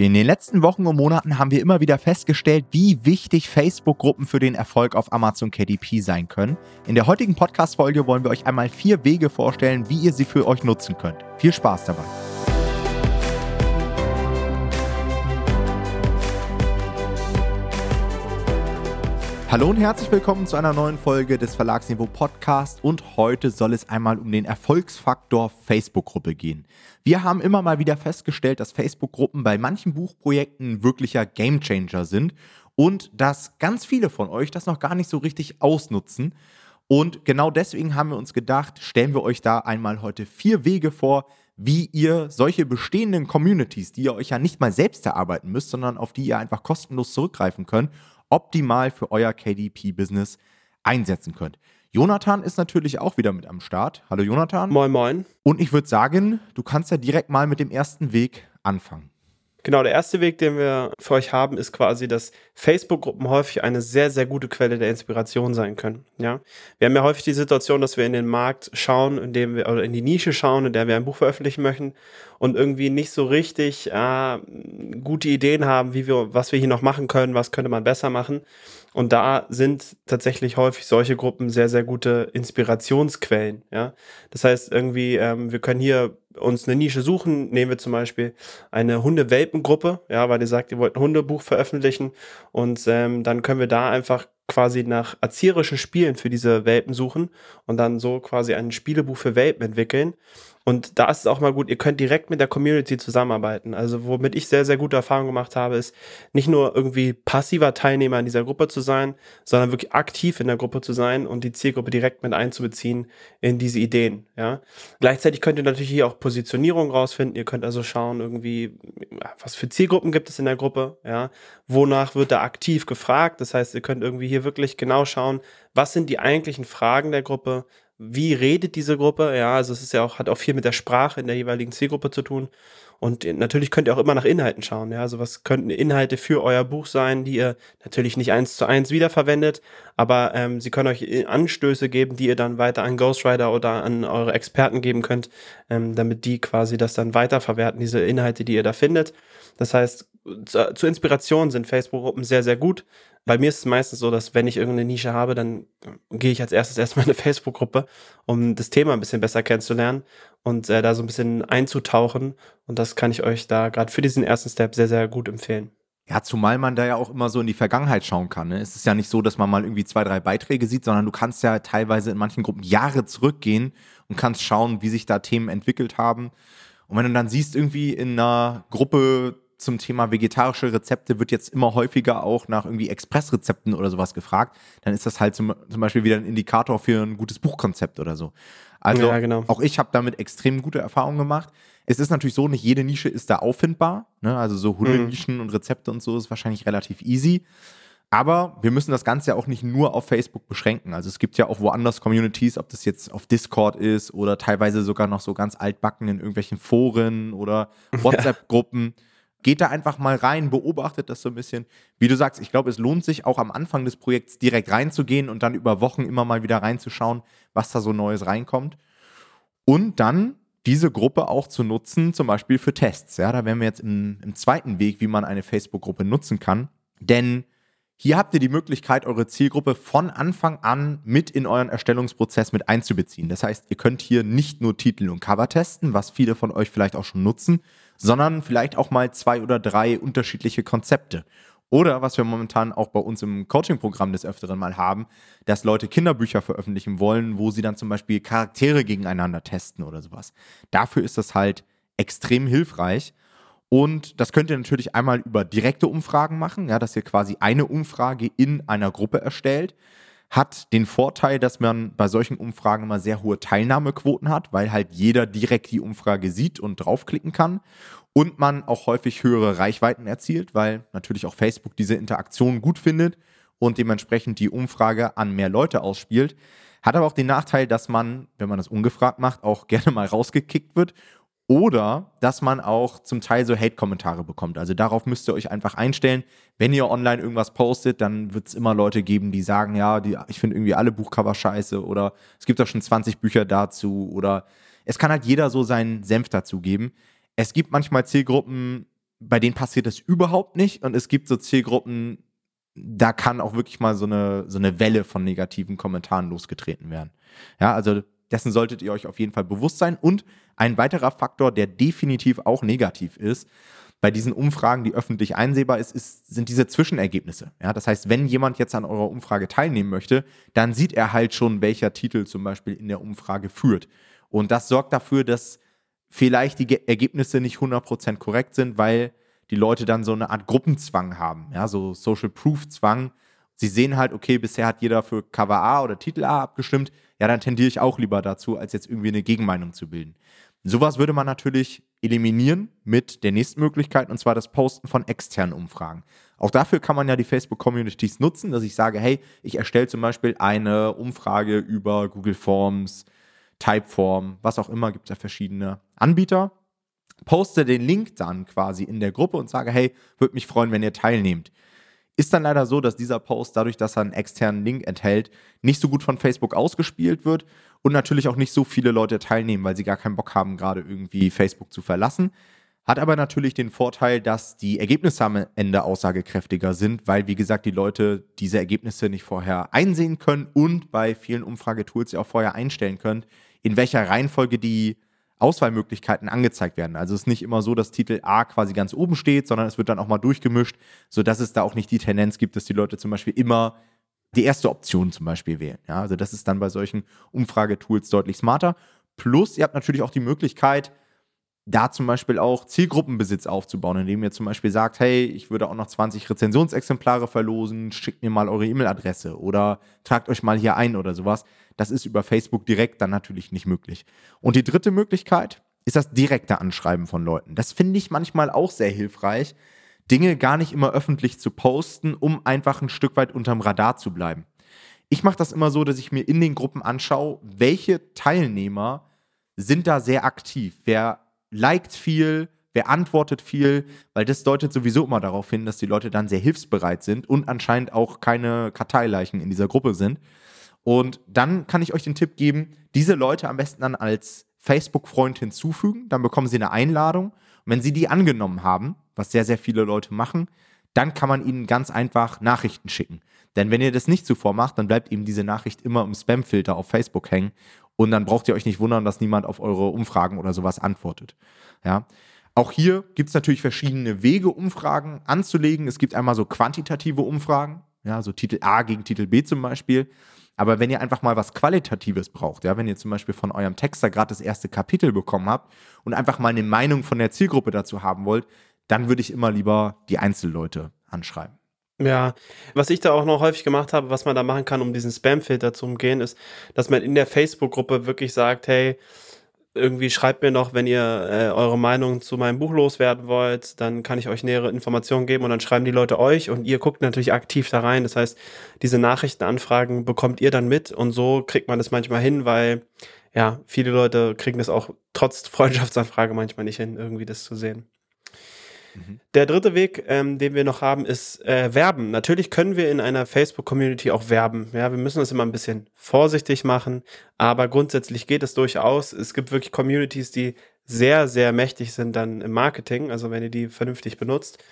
In den letzten Wochen und Monaten haben wir immer wieder festgestellt, wie wichtig Facebook-Gruppen für den Erfolg auf Amazon KDP sein können. In der heutigen Podcast-Folge wollen wir euch einmal vier Wege vorstellen, wie ihr sie für euch nutzen könnt. Viel Spaß dabei! Hallo und herzlich willkommen zu einer neuen Folge des Verlagsniveau Podcast und heute soll es einmal um den Erfolgsfaktor Facebook-Gruppe gehen. Wir haben immer mal wieder festgestellt, dass Facebook-Gruppen bei manchen Buchprojekten wirklicher Gamechanger sind und dass ganz viele von euch das noch gar nicht so richtig ausnutzen. Und genau deswegen haben wir uns gedacht, stellen wir euch da einmal heute vier Wege vor, wie ihr solche bestehenden Communities, die ihr euch ja nicht mal selbst erarbeiten müsst, sondern auf die ihr einfach kostenlos zurückgreifen könnt, optimal für euer KDP-Business einsetzen könnt. Jonathan ist natürlich auch wieder mit am Start. Hallo Jonathan. Moin, moin. Und ich würde sagen, du kannst ja direkt mal mit dem ersten Weg anfangen. Genau, der erste Weg, den wir für euch haben, ist quasi, dass Facebook-Gruppen häufig eine sehr, sehr gute Quelle der Inspiration sein können. Ja, wir haben ja häufig die Situation, dass wir in den Markt schauen, in dem wir oder in die Nische schauen, in der wir ein Buch veröffentlichen möchten und irgendwie nicht so richtig äh, gute Ideen haben, wie wir, was wir hier noch machen können, was könnte man besser machen. Und da sind tatsächlich häufig solche Gruppen sehr, sehr gute Inspirationsquellen. Ja, das heißt irgendwie, ähm, wir können hier uns eine Nische suchen, nehmen wir zum Beispiel eine Hunde-Welpen-Gruppe, ja, weil ihr sagt, ihr wollt ein Hundebuch veröffentlichen und ähm, dann können wir da einfach quasi nach erzieherischen Spielen für diese Welpen suchen und dann so quasi ein Spielebuch für Welpen entwickeln. Und da ist es auch mal gut, ihr könnt direkt mit der Community zusammenarbeiten. Also womit ich sehr, sehr gute Erfahrungen gemacht habe, ist nicht nur irgendwie passiver Teilnehmer in dieser Gruppe zu sein, sondern wirklich aktiv in der Gruppe zu sein und die Zielgruppe direkt mit einzubeziehen in diese Ideen. Ja. Gleichzeitig könnt ihr natürlich hier auch Positionierung rausfinden. Ihr könnt also schauen, irgendwie, was für Zielgruppen gibt es in der Gruppe, ja. Wonach wird da aktiv gefragt? Das heißt, ihr könnt irgendwie hier wirklich genau schauen, was sind die eigentlichen Fragen der Gruppe? wie redet diese Gruppe? Ja, also es ist ja auch, hat auch viel mit der Sprache in der jeweiligen Zielgruppe zu tun. Und natürlich könnt ihr auch immer nach Inhalten schauen. Ja, also was könnten Inhalte für euer Buch sein, die ihr natürlich nicht eins zu eins wiederverwendet, aber ähm, sie können euch Anstöße geben, die ihr dann weiter an Ghostwriter oder an eure Experten geben könnt, ähm, damit die quasi das dann weiterverwerten, diese Inhalte, die ihr da findet. Das heißt, zur Inspiration sind Facebook-Gruppen sehr, sehr gut bei mir ist es meistens so, dass wenn ich irgendeine Nische habe, dann gehe ich als erstes erstmal in eine Facebook-Gruppe, um das Thema ein bisschen besser kennenzulernen und äh, da so ein bisschen einzutauchen. Und das kann ich euch da gerade für diesen ersten Step sehr, sehr gut empfehlen. Ja, zumal man da ja auch immer so in die Vergangenheit schauen kann. Ne? Es ist ja nicht so, dass man mal irgendwie zwei, drei Beiträge sieht, sondern du kannst ja teilweise in manchen Gruppen Jahre zurückgehen und kannst schauen, wie sich da Themen entwickelt haben. Und wenn du dann siehst, irgendwie in einer Gruppe zum Thema vegetarische Rezepte wird jetzt immer häufiger auch nach irgendwie Expressrezepten oder sowas gefragt, dann ist das halt zum, zum Beispiel wieder ein Indikator für ein gutes Buchkonzept oder so. Also ja, genau. auch ich habe damit extrem gute Erfahrungen gemacht. Es ist natürlich so, nicht jede Nische ist da auffindbar. Ne? Also so Hundenischen mhm. und Rezepte und so ist wahrscheinlich relativ easy. Aber wir müssen das Ganze ja auch nicht nur auf Facebook beschränken. Also es gibt ja auch woanders Communities, ob das jetzt auf Discord ist oder teilweise sogar noch so ganz altbacken in irgendwelchen Foren oder WhatsApp-Gruppen. Ja. Geht da einfach mal rein, beobachtet das so ein bisschen. Wie du sagst, ich glaube, es lohnt sich auch am Anfang des Projekts direkt reinzugehen und dann über Wochen immer mal wieder reinzuschauen, was da so Neues reinkommt. Und dann diese Gruppe auch zu nutzen, zum Beispiel für Tests. Ja, da wären wir jetzt im, im zweiten Weg, wie man eine Facebook-Gruppe nutzen kann. Denn hier habt ihr die Möglichkeit, eure Zielgruppe von Anfang an mit in euren Erstellungsprozess mit einzubeziehen. Das heißt, ihr könnt hier nicht nur Titel und Cover testen, was viele von euch vielleicht auch schon nutzen, sondern vielleicht auch mal zwei oder drei unterschiedliche Konzepte. Oder was wir momentan auch bei uns im Coaching-Programm des Öfteren mal haben, dass Leute Kinderbücher veröffentlichen wollen, wo sie dann zum Beispiel Charaktere gegeneinander testen oder sowas. Dafür ist das halt extrem hilfreich. Und das könnt ihr natürlich einmal über direkte Umfragen machen, ja, dass ihr quasi eine Umfrage in einer Gruppe erstellt. Hat den Vorteil, dass man bei solchen Umfragen immer sehr hohe Teilnahmequoten hat, weil halt jeder direkt die Umfrage sieht und draufklicken kann. Und man auch häufig höhere Reichweiten erzielt, weil natürlich auch Facebook diese Interaktion gut findet und dementsprechend die Umfrage an mehr Leute ausspielt. Hat aber auch den Nachteil, dass man, wenn man das ungefragt macht, auch gerne mal rausgekickt wird oder dass man auch zum Teil so Hate-Kommentare bekommt. Also darauf müsst ihr euch einfach einstellen. Wenn ihr online irgendwas postet, dann wird es immer Leute geben, die sagen, ja, die, ich finde irgendwie alle Buchcover scheiße oder es gibt doch schon 20 Bücher dazu oder es kann halt jeder so seinen Senf dazu geben. Es gibt manchmal Zielgruppen, bei denen passiert das überhaupt nicht. Und es gibt so Zielgruppen, da kann auch wirklich mal so eine, so eine Welle von negativen Kommentaren losgetreten werden. Ja, also dessen solltet ihr euch auf jeden Fall bewusst sein. Und ein weiterer Faktor, der definitiv auch negativ ist, bei diesen Umfragen, die öffentlich einsehbar ist, ist, sind diese Zwischenergebnisse. Ja, das heißt, wenn jemand jetzt an eurer Umfrage teilnehmen möchte, dann sieht er halt schon, welcher Titel zum Beispiel in der Umfrage führt. Und das sorgt dafür, dass vielleicht die Ergebnisse nicht 100% korrekt sind, weil die Leute dann so eine Art Gruppenzwang haben, ja, so Social Proof Zwang. Sie sehen halt, okay, bisher hat jeder für Cover A oder Titel A abgestimmt, ja, dann tendiere ich auch lieber dazu, als jetzt irgendwie eine Gegenmeinung zu bilden. Sowas würde man natürlich eliminieren mit der nächsten Möglichkeit, und zwar das Posten von externen Umfragen. Auch dafür kann man ja die Facebook-Communities nutzen, dass ich sage, hey, ich erstelle zum Beispiel eine Umfrage über Google Forms, Typeform, was auch immer, gibt es ja verschiedene Anbieter. Poste den Link dann quasi in der Gruppe und sage, hey, würde mich freuen, wenn ihr teilnehmt. Ist dann leider so, dass dieser Post, dadurch, dass er einen externen Link enthält, nicht so gut von Facebook ausgespielt wird und natürlich auch nicht so viele Leute teilnehmen, weil sie gar keinen Bock haben, gerade irgendwie Facebook zu verlassen. Hat aber natürlich den Vorteil, dass die Ergebnisse am Ende aussagekräftiger sind, weil, wie gesagt, die Leute diese Ergebnisse nicht vorher einsehen können und bei vielen Umfragetools ja auch vorher einstellen können, in welcher Reihenfolge die Auswahlmöglichkeiten angezeigt werden. Also es ist nicht immer so, dass Titel A quasi ganz oben steht, sondern es wird dann auch mal durchgemischt, sodass es da auch nicht die Tendenz gibt, dass die Leute zum Beispiel immer die erste Option zum Beispiel wählen. Ja, also das ist dann bei solchen Umfragetools deutlich smarter. Plus, ihr habt natürlich auch die Möglichkeit, da zum Beispiel auch Zielgruppenbesitz aufzubauen, indem ihr zum Beispiel sagt, hey, ich würde auch noch 20 Rezensionsexemplare verlosen, schickt mir mal eure E-Mail-Adresse oder tragt euch mal hier ein oder sowas. Das ist über Facebook direkt dann natürlich nicht möglich. Und die dritte Möglichkeit ist das direkte Anschreiben von Leuten. Das finde ich manchmal auch sehr hilfreich, Dinge gar nicht immer öffentlich zu posten, um einfach ein Stück weit unterm Radar zu bleiben. Ich mache das immer so, dass ich mir in den Gruppen anschaue, welche Teilnehmer sind da sehr aktiv. Wer liked viel, wer antwortet viel, weil das deutet sowieso immer darauf hin, dass die Leute dann sehr hilfsbereit sind und anscheinend auch keine Karteileichen in dieser Gruppe sind. Und dann kann ich euch den Tipp geben, diese Leute am besten dann als Facebook-Freund hinzufügen, dann bekommen sie eine Einladung. Und wenn sie die angenommen haben, was sehr, sehr viele Leute machen, dann kann man ihnen ganz einfach Nachrichten schicken. Denn wenn ihr das nicht zuvor macht, dann bleibt eben diese Nachricht immer im Spam-Filter auf Facebook hängen und dann braucht ihr euch nicht wundern, dass niemand auf eure Umfragen oder sowas antwortet. Ja. Auch hier gibt es natürlich verschiedene Wege, Umfragen anzulegen. Es gibt einmal so quantitative Umfragen, ja, so Titel A gegen Titel B zum Beispiel. Aber wenn ihr einfach mal was Qualitatives braucht, ja, wenn ihr zum Beispiel von eurem Texter gerade das erste Kapitel bekommen habt und einfach mal eine Meinung von der Zielgruppe dazu haben wollt, dann würde ich immer lieber die Einzelleute anschreiben. Ja, was ich da auch noch häufig gemacht habe, was man da machen kann, um diesen Spam-Filter zu umgehen, ist, dass man in der Facebook-Gruppe wirklich sagt, hey, irgendwie schreibt mir noch, wenn ihr äh, eure Meinung zu meinem Buch loswerden wollt, dann kann ich euch nähere Informationen geben und dann schreiben die Leute euch und ihr guckt natürlich aktiv da rein. Das heißt, diese Nachrichtenanfragen bekommt ihr dann mit und so kriegt man das manchmal hin, weil ja, viele Leute kriegen das auch trotz Freundschaftsanfrage manchmal nicht hin, irgendwie das zu sehen. Mhm. Der dritte Weg, ähm, den wir noch haben, ist äh, Werben. Natürlich können wir in einer Facebook-Community auch werben. Ja, wir müssen das immer ein bisschen vorsichtig machen, aber grundsätzlich geht es durchaus. Es gibt wirklich Communities, die sehr, sehr mächtig sind dann im Marketing, also wenn ihr die vernünftig benutzt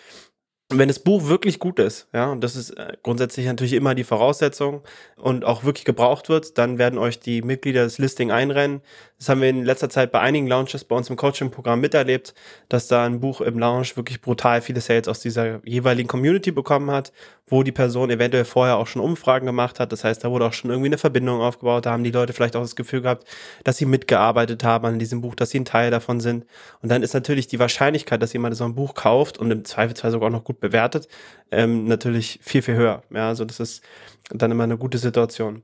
wenn das Buch wirklich gut ist, ja, und das ist äh, grundsätzlich natürlich immer die Voraussetzung und auch wirklich gebraucht wird, dann werden euch die Mitglieder das Listing einrennen. Das haben wir in letzter Zeit bei einigen Launches bei uns im Coaching-Programm miterlebt, dass da ein Buch im Launch wirklich brutal viele Sales aus dieser jeweiligen Community bekommen hat, wo die Person eventuell vorher auch schon Umfragen gemacht hat. Das heißt, da wurde auch schon irgendwie eine Verbindung aufgebaut. Da haben die Leute vielleicht auch das Gefühl gehabt, dass sie mitgearbeitet haben an diesem Buch, dass sie ein Teil davon sind. Und dann ist natürlich die Wahrscheinlichkeit, dass jemand so ein Buch kauft und im Zweifelsfall sogar auch noch gut bewertet, ähm, natürlich viel, viel höher. Ja, also das ist dann immer eine gute Situation.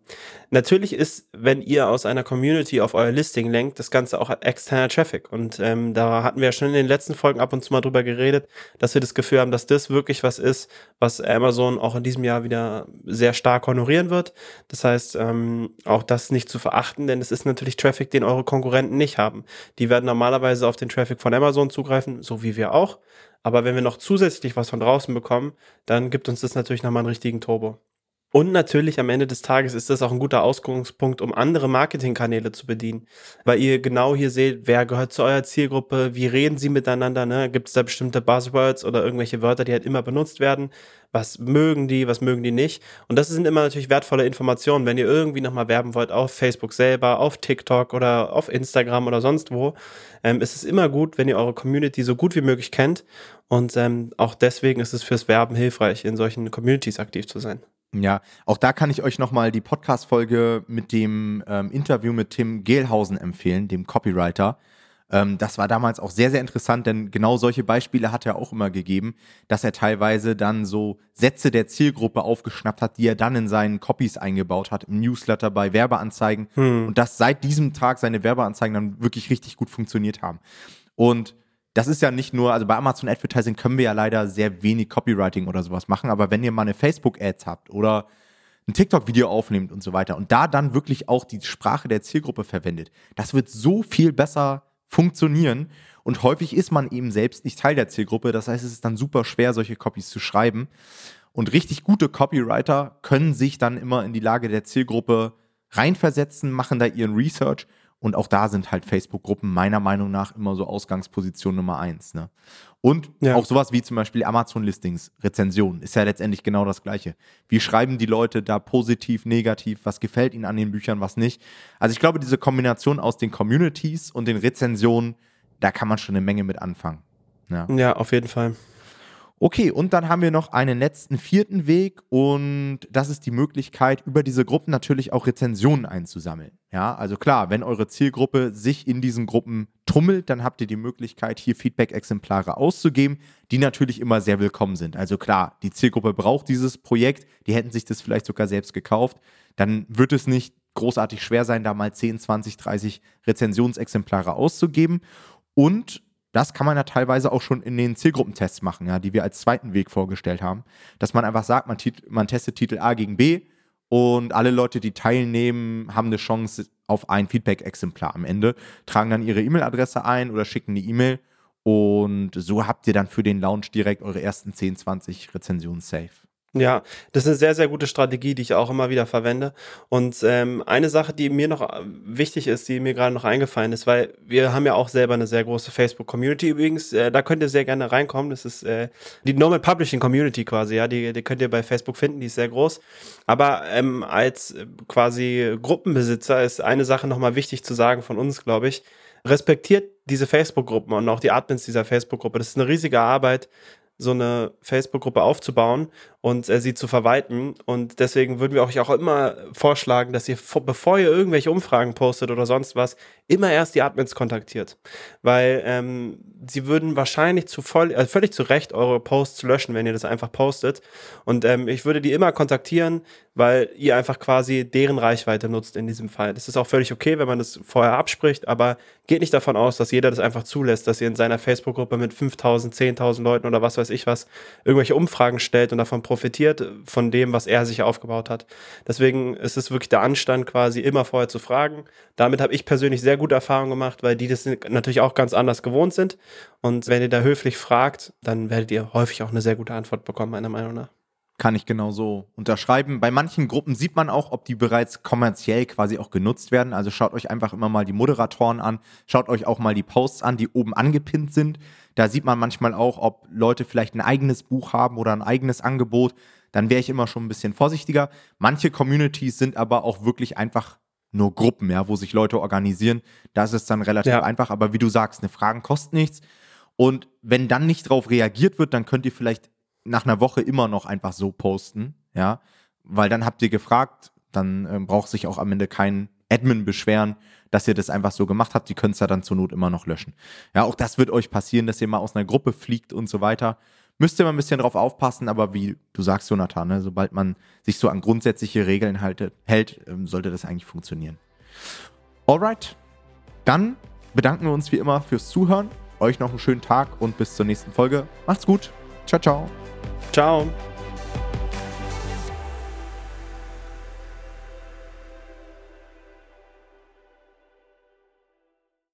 Natürlich ist, wenn ihr aus einer Community auf euer Listing lenkt, das Ganze auch externer Traffic. Und ähm, da hatten wir ja schon in den letzten Folgen ab und zu mal drüber geredet, dass wir das Gefühl haben, dass das wirklich was ist, was Amazon auch in diesem Jahr wieder sehr stark honorieren wird. Das heißt, ähm, auch das nicht zu verachten, denn es ist natürlich Traffic, den eure Konkurrenten nicht haben. Die werden normalerweise auf den Traffic von Amazon zugreifen, so wie wir auch. Aber wenn wir noch zusätzlich was von draußen bekommen, dann gibt uns das natürlich nochmal einen richtigen Turbo. Und natürlich am Ende des Tages ist das auch ein guter Ausgangspunkt, um andere Marketingkanäle zu bedienen. Weil ihr genau hier seht, wer gehört zu eurer Zielgruppe, wie reden sie miteinander, ne? Gibt es da bestimmte Buzzwords oder irgendwelche Wörter, die halt immer benutzt werden? Was mögen die, was mögen die nicht? Und das sind immer natürlich wertvolle Informationen, wenn ihr irgendwie nochmal werben wollt auf Facebook selber, auf TikTok oder auf Instagram oder sonst wo. Ähm, ist es immer gut, wenn ihr eure Community so gut wie möglich kennt. Und ähm, auch deswegen ist es fürs Werben hilfreich, in solchen Communities aktiv zu sein. Ja, auch da kann ich euch nochmal die Podcast-Folge mit dem ähm, Interview mit Tim Gehlhausen empfehlen, dem Copywriter. Ähm, das war damals auch sehr, sehr interessant, denn genau solche Beispiele hat er auch immer gegeben, dass er teilweise dann so Sätze der Zielgruppe aufgeschnappt hat, die er dann in seinen Copies eingebaut hat, im Newsletter, bei Werbeanzeigen hm. und dass seit diesem Tag seine Werbeanzeigen dann wirklich richtig gut funktioniert haben. Und das ist ja nicht nur, also bei Amazon Advertising können wir ja leider sehr wenig Copywriting oder sowas machen, aber wenn ihr mal eine Facebook-Ads habt oder ein TikTok-Video aufnehmt und so weiter und da dann wirklich auch die Sprache der Zielgruppe verwendet, das wird so viel besser funktionieren und häufig ist man eben selbst nicht Teil der Zielgruppe, das heißt, es ist dann super schwer, solche Copies zu schreiben und richtig gute Copywriter können sich dann immer in die Lage der Zielgruppe reinversetzen, machen da ihren Research und auch da sind halt Facebook-Gruppen meiner Meinung nach immer so Ausgangsposition Nummer eins. Ne? Und ja. auch sowas wie zum Beispiel Amazon-Listings, Rezensionen, ist ja letztendlich genau das Gleiche. Wie schreiben die Leute da positiv, negativ, was gefällt ihnen an den Büchern, was nicht. Also ich glaube, diese Kombination aus den Communities und den Rezensionen, da kann man schon eine Menge mit anfangen. Ja, ja auf jeden Fall. Okay, und dann haben wir noch einen letzten vierten Weg und das ist die Möglichkeit, über diese Gruppen natürlich auch Rezensionen einzusammeln. Ja, also klar, wenn eure Zielgruppe sich in diesen Gruppen tummelt, dann habt ihr die Möglichkeit, hier Feedback-Exemplare auszugeben, die natürlich immer sehr willkommen sind. Also klar, die Zielgruppe braucht dieses Projekt, die hätten sich das vielleicht sogar selbst gekauft, dann wird es nicht großartig schwer sein, da mal 10, 20, 30 Rezensionsexemplare auszugeben. Und das kann man ja teilweise auch schon in den Zielgruppentests machen, ja, die wir als zweiten Weg vorgestellt haben. Dass man einfach sagt, man, man testet Titel A gegen B und alle Leute, die teilnehmen, haben eine Chance auf ein Feedback-Exemplar am Ende, tragen dann ihre E-Mail-Adresse ein oder schicken eine E-Mail und so habt ihr dann für den Launch direkt eure ersten 10, 20 Rezensionen safe. Ja, das ist eine sehr, sehr gute Strategie, die ich auch immer wieder verwende. Und ähm, eine Sache, die mir noch äh, wichtig ist, die mir gerade noch eingefallen ist, weil wir haben ja auch selber eine sehr große Facebook-Community übrigens. Äh, da könnt ihr sehr gerne reinkommen. Das ist äh, die Normal Publishing Community quasi, ja. Die, die könnt ihr bei Facebook finden, die ist sehr groß. Aber ähm, als äh, quasi Gruppenbesitzer ist eine Sache nochmal wichtig zu sagen von uns, glaube ich. Respektiert diese Facebook-Gruppen und auch die Admins dieser Facebook-Gruppe. Das ist eine riesige Arbeit, so eine Facebook-Gruppe aufzubauen und äh, sie zu verwalten. Und deswegen würden wir euch auch immer vorschlagen, dass ihr, bevor ihr irgendwelche Umfragen postet oder sonst was, immer erst die Admins kontaktiert. Weil ähm, sie würden wahrscheinlich zu voll, äh, völlig zu Recht eure Posts löschen, wenn ihr das einfach postet. Und ähm, ich würde die immer kontaktieren, weil ihr einfach quasi deren Reichweite nutzt in diesem Fall. Das ist auch völlig okay, wenn man das vorher abspricht, aber geht nicht davon aus, dass jeder das einfach zulässt, dass ihr in seiner Facebook-Gruppe mit 5000, 10.000 Leuten oder was weiß ich was irgendwelche Umfragen stellt und davon profitiert von dem, was er sich aufgebaut hat. Deswegen ist es wirklich der Anstand, quasi immer vorher zu fragen. Damit habe ich persönlich sehr gute Erfahrungen gemacht, weil die das natürlich auch ganz anders gewohnt sind. Und wenn ihr da höflich fragt, dann werdet ihr häufig auch eine sehr gute Antwort bekommen, meiner Meinung nach. Kann ich genauso unterschreiben. Bei manchen Gruppen sieht man auch, ob die bereits kommerziell quasi auch genutzt werden. Also schaut euch einfach immer mal die Moderatoren an, schaut euch auch mal die Posts an, die oben angepinnt sind. Da sieht man manchmal auch, ob Leute vielleicht ein eigenes Buch haben oder ein eigenes Angebot. Dann wäre ich immer schon ein bisschen vorsichtiger. Manche Communities sind aber auch wirklich einfach nur Gruppen, ja, wo sich Leute organisieren. Da ist es dann relativ ja. einfach. Aber wie du sagst, eine Fragen kostet nichts. Und wenn dann nicht darauf reagiert wird, dann könnt ihr vielleicht nach einer Woche immer noch einfach so posten, ja, weil dann habt ihr gefragt, dann äh, braucht sich auch am Ende kein Admin beschweren, dass ihr das einfach so gemacht habt. Die könnt ja dann zur Not immer noch löschen. Ja, auch das wird euch passieren, dass ihr mal aus einer Gruppe fliegt und so weiter. Müsst ihr mal ein bisschen drauf aufpassen, aber wie du sagst, Jonathan, ne, sobald man sich so an grundsätzliche Regeln haltet, hält, ähm, sollte das eigentlich funktionieren. Alright, dann bedanken wir uns wie immer fürs Zuhören. Euch noch einen schönen Tag und bis zur nächsten Folge. Macht's gut. Ciao, ciao. Ciao.